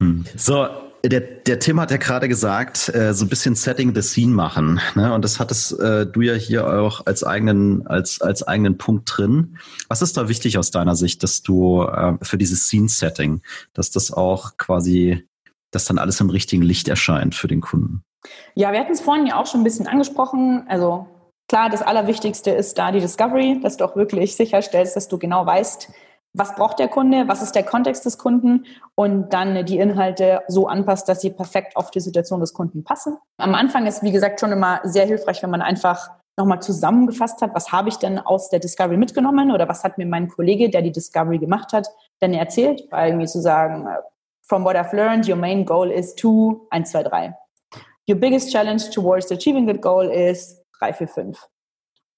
Hm. So, der, der Tim hat ja gerade gesagt, äh, so ein bisschen Setting the Scene machen. Ne? Und das hattest äh, du ja hier auch als eigenen, als, als eigenen Punkt drin. Was ist da wichtig aus deiner Sicht, dass du äh, für dieses Scene-Setting, dass das auch quasi, dass dann alles im richtigen Licht erscheint für den Kunden? Ja, wir hatten es vorhin ja auch schon ein bisschen angesprochen. Also klar, das Allerwichtigste ist da die Discovery, dass du auch wirklich sicherstellst, dass du genau weißt, was braucht der Kunde, was ist der Kontext des Kunden und dann die Inhalte so anpasst, dass sie perfekt auf die Situation des Kunden passen. Am Anfang ist, wie gesagt, schon immer sehr hilfreich, wenn man einfach nochmal zusammengefasst hat, was habe ich denn aus der Discovery mitgenommen oder was hat mir mein Kollege, der die Discovery gemacht hat, denn erzählt, weil mir zu sagen, from what I've learned, your main goal is to 1, 2, 3. Your biggest challenge towards achieving that goal is 3, 4, 5.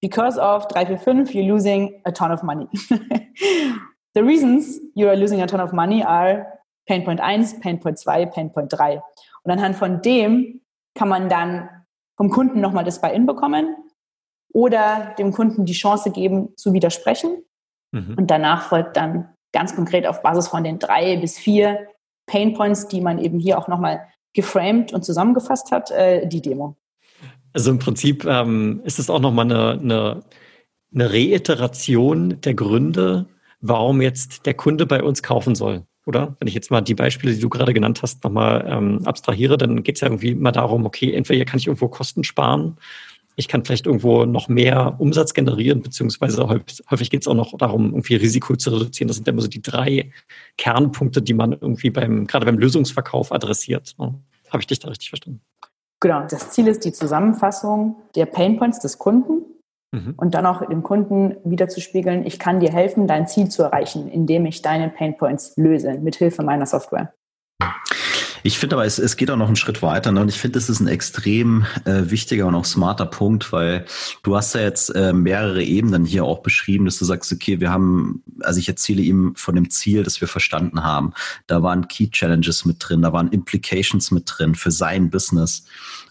Because of 3, 4, 5, you're losing a ton of money. The reasons you are losing a ton of money are Pain Point 1, Pain Point 2, Pain Point 3. Und anhand von dem kann man dann vom Kunden nochmal das Buy-in bekommen oder dem Kunden die Chance geben, zu widersprechen. Mhm. Und danach folgt dann ganz konkret auf Basis von den drei bis vier Pain Points, die man eben hier auch nochmal geframed und zusammengefasst hat, äh, die Demo. Also im Prinzip ähm, ist es auch nochmal eine, eine, eine Reiteration der Gründe, warum jetzt der Kunde bei uns kaufen soll. Oder? Wenn ich jetzt mal die Beispiele, die du gerade genannt hast, nochmal ähm, abstrahiere, dann geht es ja irgendwie immer darum, okay, entweder kann ich irgendwo Kosten sparen, ich kann vielleicht irgendwo noch mehr Umsatz generieren, beziehungsweise häufig, häufig geht es auch noch darum, irgendwie Risiko zu reduzieren. Das sind immer so die drei Kernpunkte, die man irgendwie beim, gerade beim Lösungsverkauf adressiert. Habe ich dich da richtig verstanden? Genau. Das Ziel ist die Zusammenfassung der Painpoints des Kunden Mhm. Und dann auch dem Kunden wieder zu spiegeln, ich kann dir helfen, dein Ziel zu erreichen, indem ich deine Painpoints löse, mit Hilfe meiner Software. Ich finde aber, es, es geht auch noch einen Schritt weiter. Ne? Und ich finde, das ist ein extrem äh, wichtiger und auch smarter Punkt, weil du hast ja jetzt äh, mehrere Ebenen hier auch beschrieben, dass du sagst, okay, wir haben, also ich erzähle ihm von dem Ziel, das wir verstanden haben. Da waren Key Challenges mit drin, da waren Implications mit drin für sein Business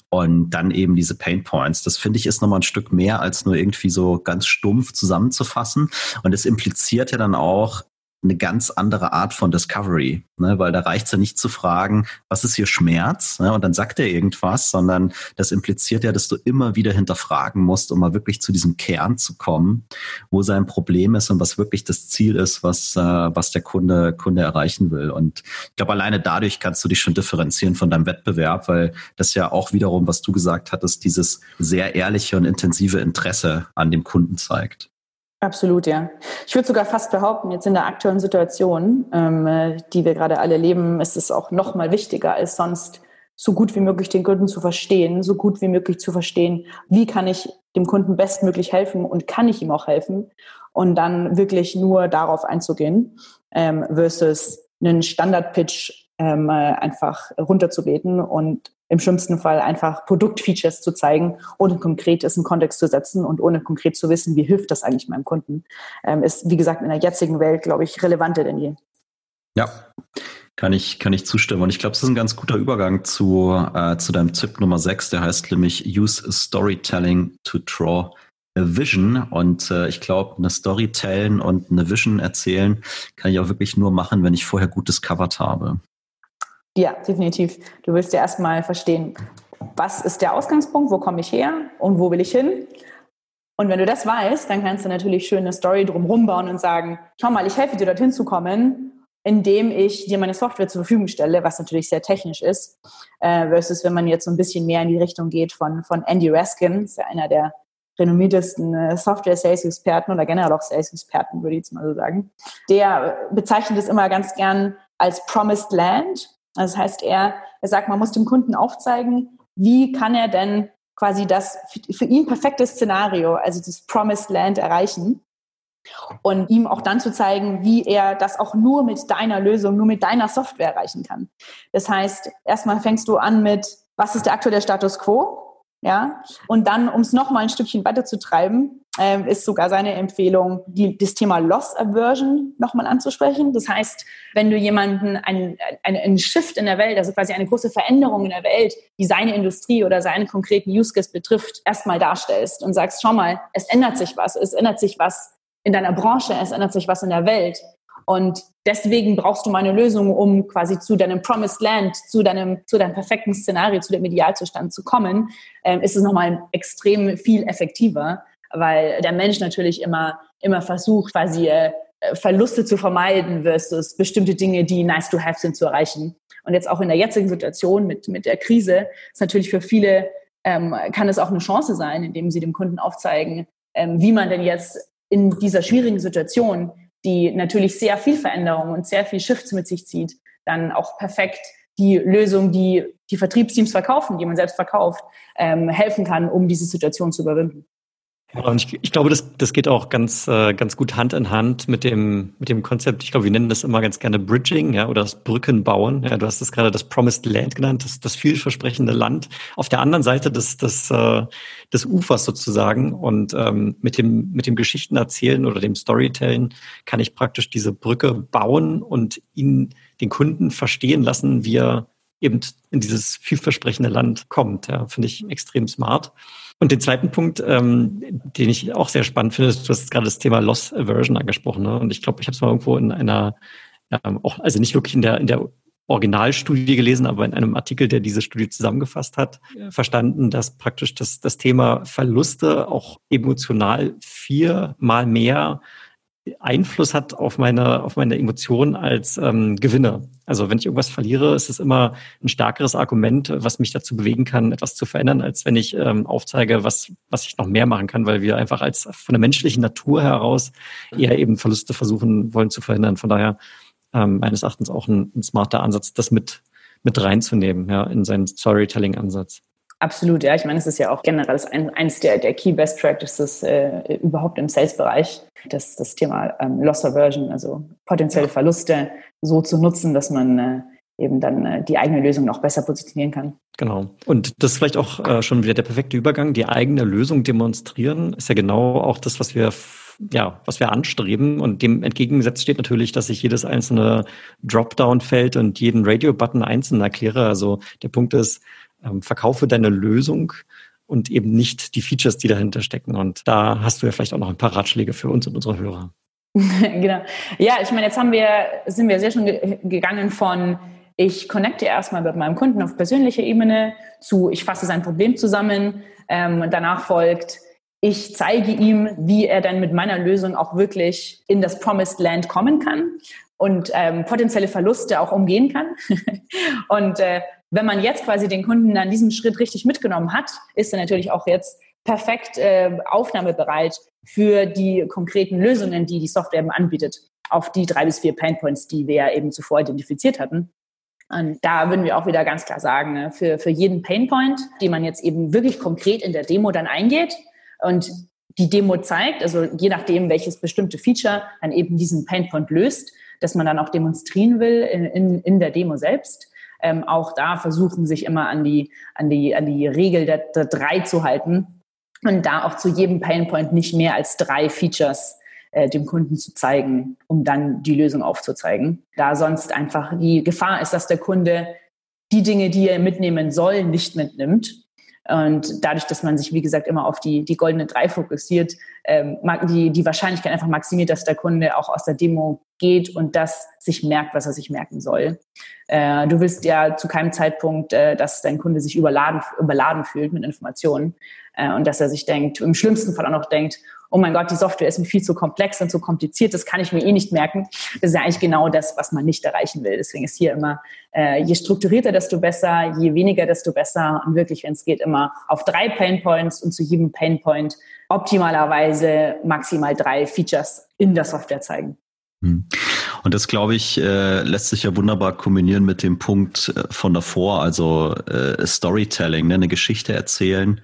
und dann eben diese Pain Points. Das finde ich ist nochmal ein Stück mehr als nur irgendwie so ganz stumpf zusammenzufassen. Und es impliziert ja dann auch, eine ganz andere Art von Discovery, ne? weil da reicht es ja nicht zu fragen, was ist hier Schmerz ne? und dann sagt er irgendwas, sondern das impliziert ja, dass du immer wieder hinterfragen musst, um mal wirklich zu diesem Kern zu kommen, wo sein Problem ist und was wirklich das Ziel ist, was, äh, was der Kunde, Kunde erreichen will. Und ich glaube, alleine dadurch kannst du dich schon differenzieren von deinem Wettbewerb, weil das ja auch wiederum, was du gesagt hattest, dieses sehr ehrliche und intensive Interesse an dem Kunden zeigt. Absolut, ja. Ich würde sogar fast behaupten, jetzt in der aktuellen Situation, ähm, äh, die wir gerade alle leben, ist es auch noch mal wichtiger als sonst, so gut wie möglich den Kunden zu verstehen, so gut wie möglich zu verstehen, wie kann ich dem Kunden bestmöglich helfen und kann ich ihm auch helfen und dann wirklich nur darauf einzugehen ähm, versus einen Standard-Pitch ähm, äh, einfach runterzubeten und im schlimmsten Fall einfach Produktfeatures zu zeigen, ohne konkret es in Kontext zu setzen und ohne konkret zu wissen, wie hilft das eigentlich meinem Kunden, ähm, ist, wie gesagt, in der jetzigen Welt, glaube ich, relevanter denn je. Ja, kann ich, kann ich zustimmen. Und ich glaube, es ist ein ganz guter Übergang zu, äh, zu deinem Tipp Nummer 6, der heißt nämlich Use Storytelling to Draw a Vision. Und äh, ich glaube, eine Story tellen und eine Vision erzählen kann ich auch wirklich nur machen, wenn ich vorher gut discovered habe. Ja, definitiv. Du willst ja erstmal verstehen, was ist der Ausgangspunkt, wo komme ich her und wo will ich hin? Und wenn du das weißt, dann kannst du natürlich schön eine Story drumherum bauen und sagen, schau mal, ich helfe dir dorthin zu kommen, indem ich dir meine Software zur Verfügung stelle, was natürlich sehr technisch ist, äh, versus wenn man jetzt so ein bisschen mehr in die Richtung geht von, von Andy Raskin, ist ja einer der renommiertesten äh, Software-Sales-Experten oder generell auch Sales-Experten, würde ich jetzt mal so sagen. Der bezeichnet es immer ganz gern als Promised Land. Also das heißt, er, er sagt, man muss dem Kunden aufzeigen, wie kann er denn quasi das für ihn perfekte Szenario, also das Promised Land erreichen und ihm auch dann zu zeigen, wie er das auch nur mit deiner Lösung, nur mit deiner Software erreichen kann. Das heißt, erstmal fängst du an mit, was ist der aktuelle Status quo? Ja, und dann, um es nochmal ein Stückchen weiterzutreiben, ähm, ist sogar seine Empfehlung, die, das Thema Loss Aversion nochmal anzusprechen. Das heißt, wenn du jemanden einen, einen, Shift in der Welt, also quasi eine große Veränderung in der Welt, die seine Industrie oder seinen konkreten Use Case betrifft, erstmal darstellst und sagst, schau mal, es ändert sich was, es ändert sich was in deiner Branche, es ändert sich was in der Welt. Und deswegen brauchst du meine Lösung, um quasi zu deinem Promised Land, zu deinem, zu deinem perfekten Szenario, zu dem Idealzustand zu kommen, ähm, ist es nochmal extrem viel effektiver, weil der Mensch natürlich immer, immer versucht, quasi äh, Verluste zu vermeiden versus bestimmte Dinge, die nice to have sind, zu erreichen. Und jetzt auch in der jetzigen Situation mit, mit der Krise ist natürlich für viele, ähm, kann es auch eine Chance sein, indem sie dem Kunden aufzeigen, ähm, wie man denn jetzt in dieser schwierigen Situation, die natürlich sehr viel Veränderung und sehr viel Shifts mit sich zieht, dann auch perfekt die Lösung, die die Vertriebsteams verkaufen, die man selbst verkauft, ähm, helfen kann, um diese Situation zu überwinden. Ja, und ich, ich glaube, das, das geht auch ganz, äh, ganz gut Hand in Hand mit dem, mit dem Konzept. Ich glaube, wir nennen das immer ganz gerne Bridging, ja, oder das Brückenbauen. Ja, du hast das gerade das Promised Land genannt, das, das vielversprechende Land auf der anderen Seite des, des, äh, des Ufers sozusagen. Und ähm, mit dem, mit dem Geschichten erzählen oder dem Storytelling kann ich praktisch diese Brücke bauen und ihn, den Kunden verstehen lassen, wie er eben in dieses vielversprechende Land kommt. Ja, finde ich extrem smart. Und den zweiten Punkt, ähm, den ich auch sehr spannend finde, ist, du hast gerade das Thema Loss Aversion angesprochen. Ne? Und ich glaube, ich habe es mal irgendwo in einer, ähm, auch, also nicht wirklich in der, in der Originalstudie gelesen, aber in einem Artikel, der diese Studie zusammengefasst hat, verstanden, dass praktisch das, das Thema Verluste auch emotional viermal mehr Einfluss hat auf meine, auf meine Emotionen als ähm, Gewinner. Also wenn ich irgendwas verliere, ist es immer ein stärkeres Argument, was mich dazu bewegen kann, etwas zu verändern, als wenn ich ähm, aufzeige, was, was ich noch mehr machen kann, weil wir einfach als von der menschlichen Natur heraus eher eben Verluste versuchen wollen zu verhindern. Von daher ähm, meines Erachtens auch ein, ein smarter Ansatz, das mit, mit reinzunehmen, ja, in seinen Storytelling-Ansatz. Absolut, ja. Ich meine, es ist ja auch generell ein, eines der, der Key Best Practices äh, überhaupt im Sales-Bereich, das, das Thema ähm, Loss Aversion, also potenzielle Verluste so zu nutzen, dass man äh, eben dann äh, die eigene Lösung noch besser positionieren kann. Genau. Und das ist vielleicht auch äh, schon wieder der perfekte Übergang. Die eigene Lösung demonstrieren ist ja genau auch das, was wir ja, was wir anstreben. Und dem entgegengesetzt steht natürlich, dass ich jedes einzelne Dropdown-Feld und jeden Radio-Button einzeln erkläre. Also der Punkt ist, ähm, verkaufe deine Lösung und eben nicht die Features, die dahinter stecken. Und da hast du ja vielleicht auch noch ein paar Ratschläge für uns und unsere Hörer. genau. Ja, ich meine, jetzt haben wir, sind wir sehr schon gegangen von ich connecte erstmal mit meinem Kunden auf persönlicher Ebene zu, ich fasse sein Problem zusammen. Ähm, danach folgt, ich zeige ihm, wie er dann mit meiner Lösung auch wirklich in das Promised Land kommen kann und ähm, potenzielle Verluste auch umgehen kann. und äh, wenn man jetzt quasi den Kunden an diesem Schritt richtig mitgenommen hat, ist er natürlich auch jetzt perfekt äh, aufnahmebereit für die konkreten Lösungen, die die Software eben anbietet, auf die drei bis vier Painpoints, die wir ja eben zuvor identifiziert hatten. Und da würden wir auch wieder ganz klar sagen, ne, für, für jeden Painpoint, den man jetzt eben wirklich konkret in der Demo dann eingeht und die Demo zeigt, also je nachdem, welches bestimmte Feature dann eben diesen Painpoint löst, dass man dann auch demonstrieren will in, in, in der Demo selbst, ähm, auch da versuchen, sich immer an die, an die, an die Regel der, der drei zu halten und da auch zu jedem Painpoint nicht mehr als drei Features äh, dem Kunden zu zeigen, um dann die Lösung aufzuzeigen. Da sonst einfach die Gefahr ist, dass der Kunde die Dinge, die er mitnehmen soll, nicht mitnimmt. Und dadurch, dass man sich, wie gesagt, immer auf die, die goldene Drei fokussiert, ähm, die, die Wahrscheinlichkeit einfach maximiert, dass der Kunde auch aus der Demo geht und das sich merkt, was er sich merken soll. Äh, du willst ja zu keinem Zeitpunkt, äh, dass dein Kunde sich überladen, überladen fühlt mit Informationen äh, und dass er sich denkt, im schlimmsten Fall auch noch denkt, oh mein Gott, die Software ist mir viel zu komplex und zu kompliziert, das kann ich mir eh nicht merken. Das ist ja eigentlich genau das, was man nicht erreichen will. Deswegen ist hier immer, äh, je strukturierter, desto besser, je weniger, desto besser und wirklich, wenn es geht, immer auf drei Painpoints und zu jedem Painpoint optimalerweise maximal drei Features in der Software zeigen. Hm. Und das, glaube ich, äh, lässt sich ja wunderbar kombinieren mit dem Punkt äh, von davor, also äh, Storytelling, ne? eine Geschichte erzählen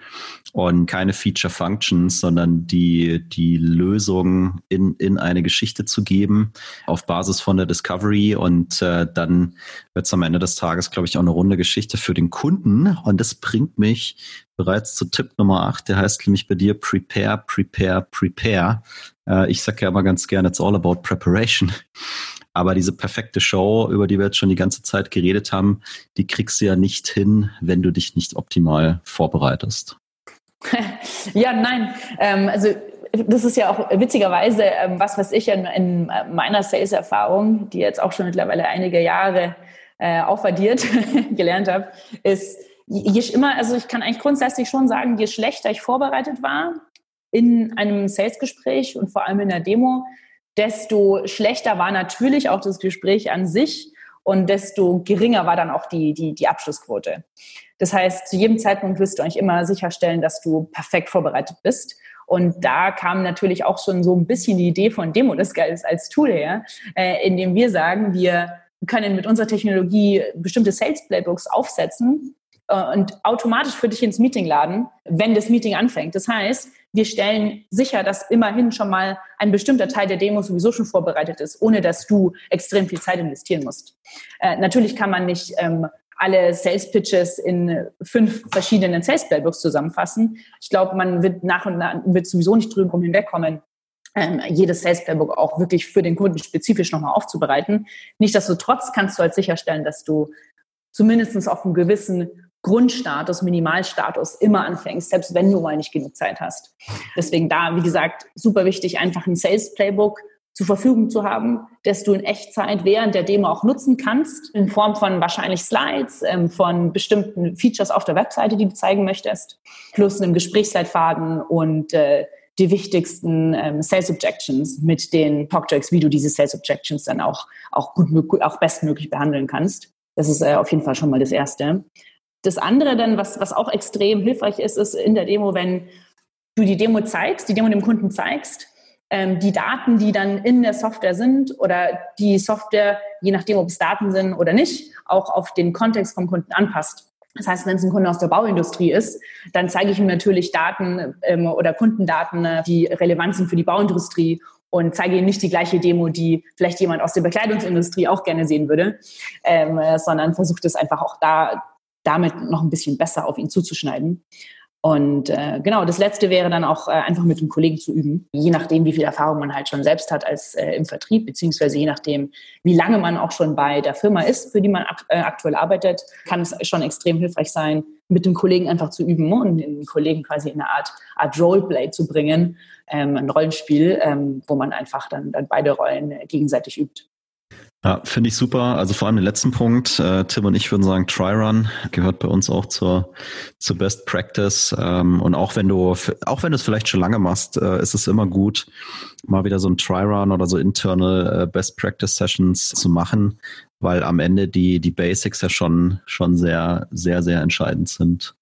und keine Feature Functions, sondern die, die Lösung in, in eine Geschichte zu geben auf Basis von der Discovery und äh, dann wird es am Ende des Tages, glaube ich, auch eine runde Geschichte für den Kunden. Und das bringt mich bereits zu Tipp Nummer 8, der heißt nämlich bei dir Prepare, Prepare, Prepare. Äh, ich sage ja immer ganz gerne, it's all about preparation. Aber diese perfekte Show, über die wir jetzt schon die ganze Zeit geredet haben, die kriegst du ja nicht hin, wenn du dich nicht optimal vorbereitest. ja, nein. Ähm, also das ist ja auch witzigerweise ähm, was, was ich in, in meiner Sales-Erfahrung, die jetzt auch schon mittlerweile einige Jahre äh, aufaddiert gelernt habe, ist, je immer, also ich kann eigentlich grundsätzlich schon sagen, je schlechter ich vorbereitet war in einem Sales-Gespräch und vor allem in der Demo, desto schlechter war natürlich auch das Gespräch an sich und desto geringer war dann auch die, die, die Abschlussquote. Das heißt, zu jedem Zeitpunkt wirst du eigentlich immer sicherstellen, dass du perfekt vorbereitet bist. Und da kam natürlich auch schon so ein bisschen die Idee von Demo des Geldes als Tool her, äh, indem wir sagen, wir können mit unserer Technologie bestimmte Sales Playbooks aufsetzen und automatisch für dich ins Meeting laden, wenn das Meeting anfängt. Das heißt, wir stellen sicher, dass immerhin schon mal ein bestimmter Teil der Demo sowieso schon vorbereitet ist, ohne dass du extrem viel Zeit investieren musst. Äh, natürlich kann man nicht ähm, alle Sales Pitches in fünf verschiedenen Sales Playbooks zusammenfassen. Ich glaube, man wird nach und nach wird sowieso nicht drüber hinwegkommen, ähm, jedes Sales Playbook auch wirklich für den Kunden spezifisch nochmal aufzubereiten. Nichtsdestotrotz kannst du halt sicherstellen, dass du zumindest auf einem gewissen Grundstatus, Minimalstatus immer anfängst, selbst wenn du mal nicht genug Zeit hast. Deswegen da, wie gesagt, super wichtig, einfach ein Sales Playbook zur Verfügung zu haben, das du in Echtzeit während der Demo auch nutzen kannst, in Form von wahrscheinlich Slides, ähm, von bestimmten Features auf der Webseite, die du zeigen möchtest, plus einem Gesprächsleitfaden und äh, die wichtigsten ähm, Sales Objections mit den Talktracks, wie du diese Sales Objections dann auch, auch gut, auch bestmöglich behandeln kannst. Das ist äh, auf jeden Fall schon mal das Erste. Das andere dann, was, was auch extrem hilfreich ist, ist in der Demo, wenn du die Demo zeigst, die Demo dem Kunden zeigst, ähm, die Daten, die dann in der Software sind oder die Software, je nachdem, ob es Daten sind oder nicht, auch auf den Kontext vom Kunden anpasst. Das heißt, wenn es ein Kunde aus der Bauindustrie ist, dann zeige ich ihm natürlich Daten ähm, oder Kundendaten, äh, die relevant sind für die Bauindustrie und zeige ihm nicht die gleiche Demo, die vielleicht jemand aus der Bekleidungsindustrie auch gerne sehen würde, ähm, äh, sondern versucht es einfach auch da damit noch ein bisschen besser auf ihn zuzuschneiden. Und äh, genau, das Letzte wäre dann auch äh, einfach mit dem Kollegen zu üben, je nachdem, wie viel Erfahrung man halt schon selbst hat als äh, im Vertrieb, beziehungsweise je nachdem, wie lange man auch schon bei der Firma ist, für die man ak äh, aktuell arbeitet, kann es schon extrem hilfreich sein, mit dem Kollegen einfach zu üben und den Kollegen quasi in eine Art, Art Roleplay zu bringen, ähm, ein Rollenspiel, ähm, wo man einfach dann, dann beide Rollen gegenseitig übt. Ja, finde ich super. Also vor allem den letzten Punkt. Äh, Tim und ich würden sagen, Try-Run gehört bei uns auch zur, zur Best Practice. Ähm, und auch wenn du, auch wenn du es vielleicht schon lange machst, äh, ist es immer gut, mal wieder so ein Try-Run oder so internal äh, Best Practice Sessions zu machen, weil am Ende die, die Basics ja schon, schon sehr, sehr, sehr entscheidend sind.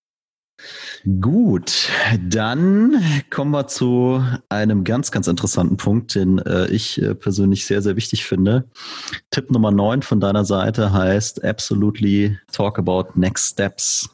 Gut, dann kommen wir zu einem ganz, ganz interessanten Punkt, den äh, ich äh, persönlich sehr, sehr wichtig finde. Tipp Nummer 9 von deiner Seite heißt Absolutely Talk About Next Steps.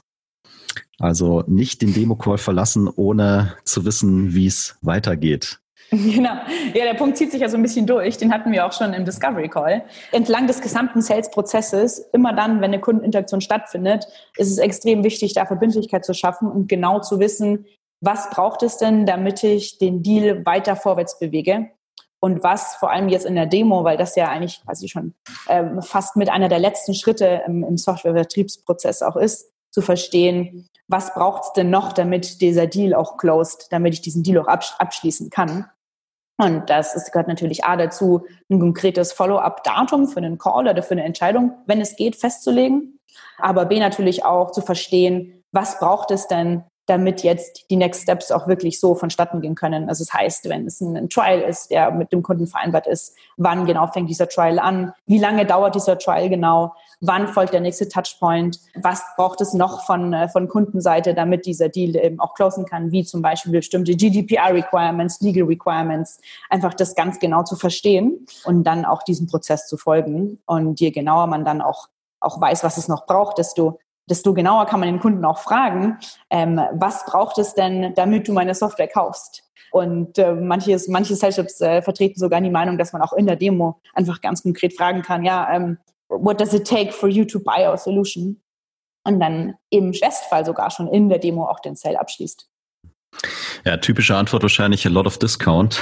Also nicht den Demo-Call verlassen, ohne zu wissen, wie es weitergeht. Genau. Ja, der Punkt zieht sich ja so ein bisschen durch. Den hatten wir auch schon im Discovery Call. Entlang des gesamten Sales-Prozesses, immer dann, wenn eine Kundeninteraktion stattfindet, ist es extrem wichtig, da Verbindlichkeit zu schaffen und genau zu wissen, was braucht es denn, damit ich den Deal weiter vorwärts bewege? Und was vor allem jetzt in der Demo, weil das ja eigentlich quasi schon ähm, fast mit einer der letzten Schritte im, im Software-Vertriebsprozess auch ist, zu verstehen, was braucht es denn noch, damit dieser Deal auch closed, damit ich diesen Deal auch abschließen kann. Und das gehört natürlich A dazu, ein konkretes Follow-up-Datum für einen Call oder für eine Entscheidung, wenn es geht, festzulegen. Aber B natürlich auch zu verstehen, was braucht es denn, damit jetzt die Next Steps auch wirklich so vonstatten gehen können. Also das heißt, wenn es ein, Trial ist, der mit dem Kunden vereinbart ist, wann genau fängt dieser Trial an? Wie lange dauert dieser Trial genau? Wann folgt der nächste Touchpoint? Was braucht es noch von, äh, von Kundenseite, damit dieser Deal eben auch closen kann? Wie zum Beispiel bestimmte GDPR-Requirements, Legal Requirements, einfach das ganz genau zu verstehen und dann auch diesem Prozess zu folgen. Und je genauer man dann auch auch weiß, was es noch braucht, desto desto genauer kann man den Kunden auch fragen, ähm, was braucht es denn, damit du meine Software kaufst? Und äh, manches, manche Startups äh, vertreten sogar die Meinung, dass man auch in der Demo einfach ganz konkret fragen kann, ja, ähm, what does it take for you to buy our solution? Und dann im Bestfall sogar schon in der Demo auch den Sale abschließt. Ja, typische Antwort wahrscheinlich a lot of discount.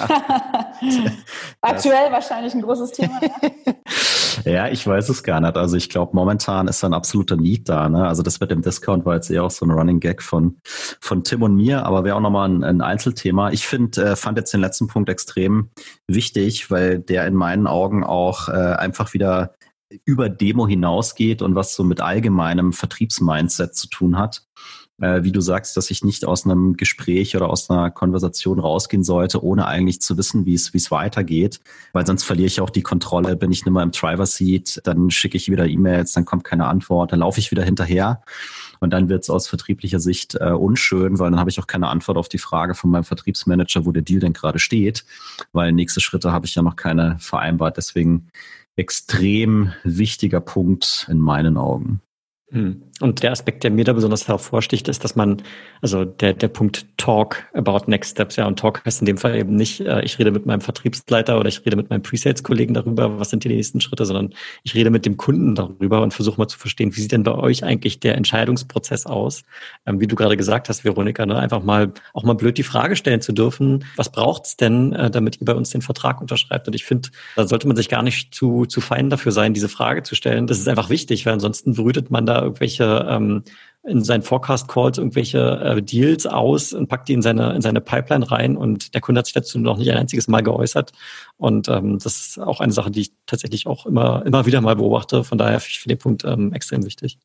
Aktuell wahrscheinlich ein großes Thema. Ja, ja ich weiß es gar nicht. Also ich glaube, momentan ist ein absoluter Need da. Ne? Also das mit dem Discount war jetzt eher auch so ein Running Gag von, von Tim und mir, aber wäre auch nochmal ein, ein Einzelthema. Ich finde, äh, fand jetzt den letzten Punkt extrem wichtig, weil der in meinen Augen auch äh, einfach wieder über Demo hinausgeht und was so mit allgemeinem Vertriebsmindset zu tun hat äh, wie du sagst, dass ich nicht aus einem Gespräch oder aus einer Konversation rausgehen sollte, ohne eigentlich zu wissen, wie es wie es weitergeht, weil sonst verliere ich auch die Kontrolle, bin ich nicht mehr im Driver Seat, dann schicke ich wieder E-Mails, dann kommt keine Antwort, dann laufe ich wieder hinterher und dann wird es aus vertrieblicher Sicht äh, unschön, weil dann habe ich auch keine Antwort auf die Frage von meinem Vertriebsmanager, wo der Deal denn gerade steht, weil nächste Schritte habe ich ja noch keine vereinbart. Deswegen extrem wichtiger Punkt in meinen Augen. Hm. Und der Aspekt, der mir da besonders hervorsticht, ist, dass man, also der, der Punkt Talk about Next Steps, ja, und Talk heißt in dem Fall eben nicht, äh, ich rede mit meinem Vertriebsleiter oder ich rede mit meinem Pre-Sales-Kollegen darüber, was sind die nächsten Schritte, sondern ich rede mit dem Kunden darüber und versuche mal zu verstehen, wie sieht denn bei euch eigentlich der Entscheidungsprozess aus? Ähm, wie du gerade gesagt hast, Veronika, ne, einfach mal, auch mal blöd die Frage stellen zu dürfen, was braucht's denn, äh, damit ihr bei uns den Vertrag unterschreibt? Und ich finde, da sollte man sich gar nicht zu, zu fein dafür sein, diese Frage zu stellen. Das ist einfach wichtig, weil ansonsten brütet man da irgendwelche ähm, in seinen Forecast-Calls irgendwelche äh, Deals aus und packt die in seine, in seine Pipeline rein und der Kunde hat sich dazu noch nicht ein einziges Mal geäußert. Und ähm, das ist auch eine Sache, die ich tatsächlich auch immer, immer wieder mal beobachte. Von daher finde ich den Punkt ähm, extrem wichtig.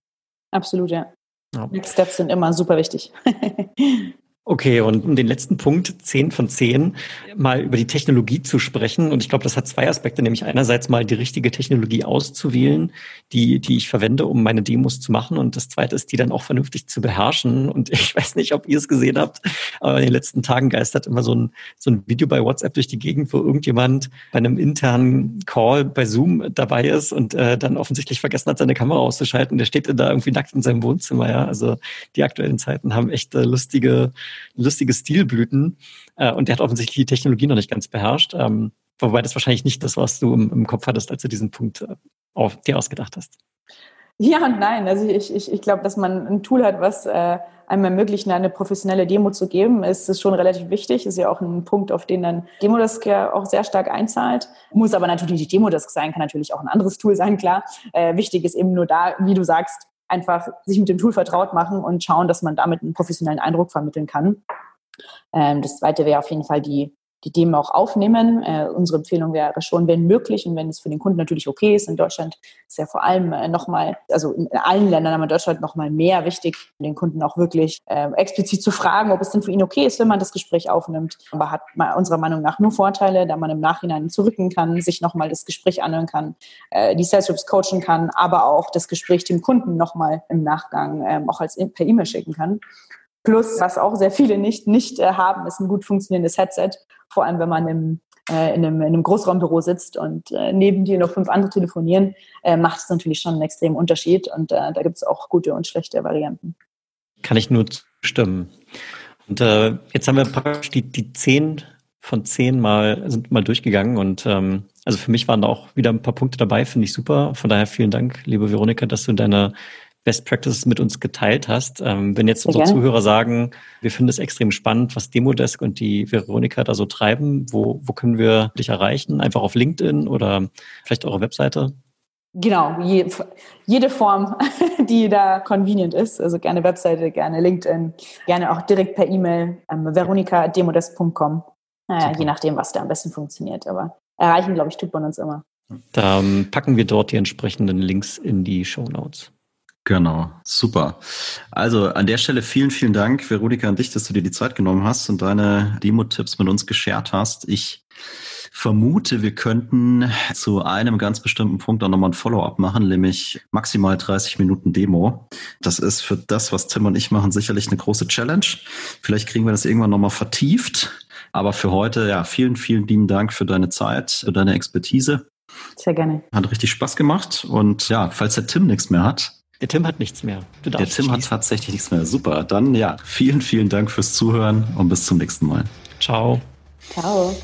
Absolut, ja. ja. Next Steps sind immer super wichtig. Okay, und um den letzten Punkt, 10 von 10, mal über die Technologie zu sprechen. Und ich glaube, das hat zwei Aspekte, nämlich einerseits mal die richtige Technologie auszuwählen, die, die ich verwende, um meine Demos zu machen. Und das zweite ist, die dann auch vernünftig zu beherrschen. Und ich weiß nicht, ob ihr es gesehen habt, aber in den letzten Tagen geistert immer so ein, so ein Video bei WhatsApp durch die Gegend, wo irgendjemand bei einem internen Call bei Zoom dabei ist und äh, dann offensichtlich vergessen hat, seine Kamera auszuschalten. Der steht da irgendwie nackt in seinem Wohnzimmer. Ja, also die aktuellen Zeiten haben echt äh, lustige lustige Stilblüten. Äh, und der hat offensichtlich die Technologie noch nicht ganz beherrscht. Ähm, wobei das wahrscheinlich nicht das, was du im, im Kopf hattest, als du diesen Punkt äh, auf, dir ausgedacht hast. Ja und nein. Also ich, ich, ich glaube, dass man ein Tool hat, was äh, einem ermöglicht, eine professionelle Demo zu geben, ist, ist schon relativ wichtig. Ist ja auch ein Punkt, auf den dann Demodesk ja auch sehr stark einzahlt. Muss aber natürlich nicht Demodesk sein, kann natürlich auch ein anderes Tool sein, klar. Äh, wichtig ist eben nur da, wie du sagst, einfach sich mit dem Tool vertraut machen und schauen, dass man damit einen professionellen Eindruck vermitteln kann. Ähm, das zweite wäre auf jeden Fall die die Themen auch aufnehmen. Äh, unsere Empfehlung wäre schon, wenn möglich und wenn es für den Kunden natürlich okay ist. In Deutschland ist ja vor allem äh, nochmal, also in allen Ländern, aber in Deutschland nochmal mehr wichtig, den Kunden auch wirklich äh, explizit zu fragen, ob es denn für ihn okay ist, wenn man das Gespräch aufnimmt. Aber hat unserer Meinung nach nur Vorteile, da man im Nachhinein zurücken kann, sich nochmal das Gespräch anhören kann, äh, die Sales Reps coachen kann, aber auch das Gespräch dem Kunden nochmal im Nachgang ähm, auch als per E-Mail schicken kann. Plus, was auch sehr viele nicht, nicht äh, haben, ist ein gut funktionierendes Headset. Vor allem, wenn man im, äh, in, einem, in einem Großraumbüro sitzt und äh, neben dir noch fünf andere telefonieren, äh, macht es natürlich schon einen extremen Unterschied. Und äh, da gibt es auch gute und schlechte Varianten. Kann ich nur zustimmen. Und äh, jetzt haben wir praktisch die, die zehn von zehn mal sind mal durchgegangen und ähm, also für mich waren da auch wieder ein paar Punkte dabei, finde ich super. Von daher vielen Dank, liebe Veronika, dass du deine Best Practices mit uns geteilt hast. Ähm, wenn jetzt unsere. Zuhörer sagen, wir finden es extrem spannend, was Demodesk und die Veronika da so treiben, wo, wo können wir dich erreichen? Einfach auf LinkedIn oder vielleicht eure Webseite? Genau, je, jede Form, die da convenient ist. Also gerne Webseite, gerne LinkedIn, gerne auch direkt per E-Mail, ähm, veronika.demodesk.com. Naja, Super. je nachdem, was da am besten funktioniert. Aber erreichen, glaube ich, tut man uns immer. Da packen wir dort die entsprechenden Links in die Show Notes. Genau, super. Also an der Stelle vielen, vielen Dank, Veronika, an dich, dass du dir die Zeit genommen hast und deine Demo-Tipps mit uns geshared hast. Ich vermute, wir könnten zu einem ganz bestimmten Punkt auch nochmal ein Follow-up machen, nämlich maximal 30 Minuten Demo. Das ist für das, was Tim und ich machen, sicherlich eine große Challenge. Vielleicht kriegen wir das irgendwann nochmal vertieft. Aber für heute, ja, vielen, vielen lieben Dank für deine Zeit, für deine Expertise. Sehr gerne. Hat richtig Spaß gemacht. Und ja, falls der Tim nichts mehr hat. Der Tim hat nichts mehr. der Tim hat tatsächlich nichts mehr. Super. Dann ja, vielen, vielen Dank fürs Zuhören und bis zum nächsten Mal. Ciao. Ciao.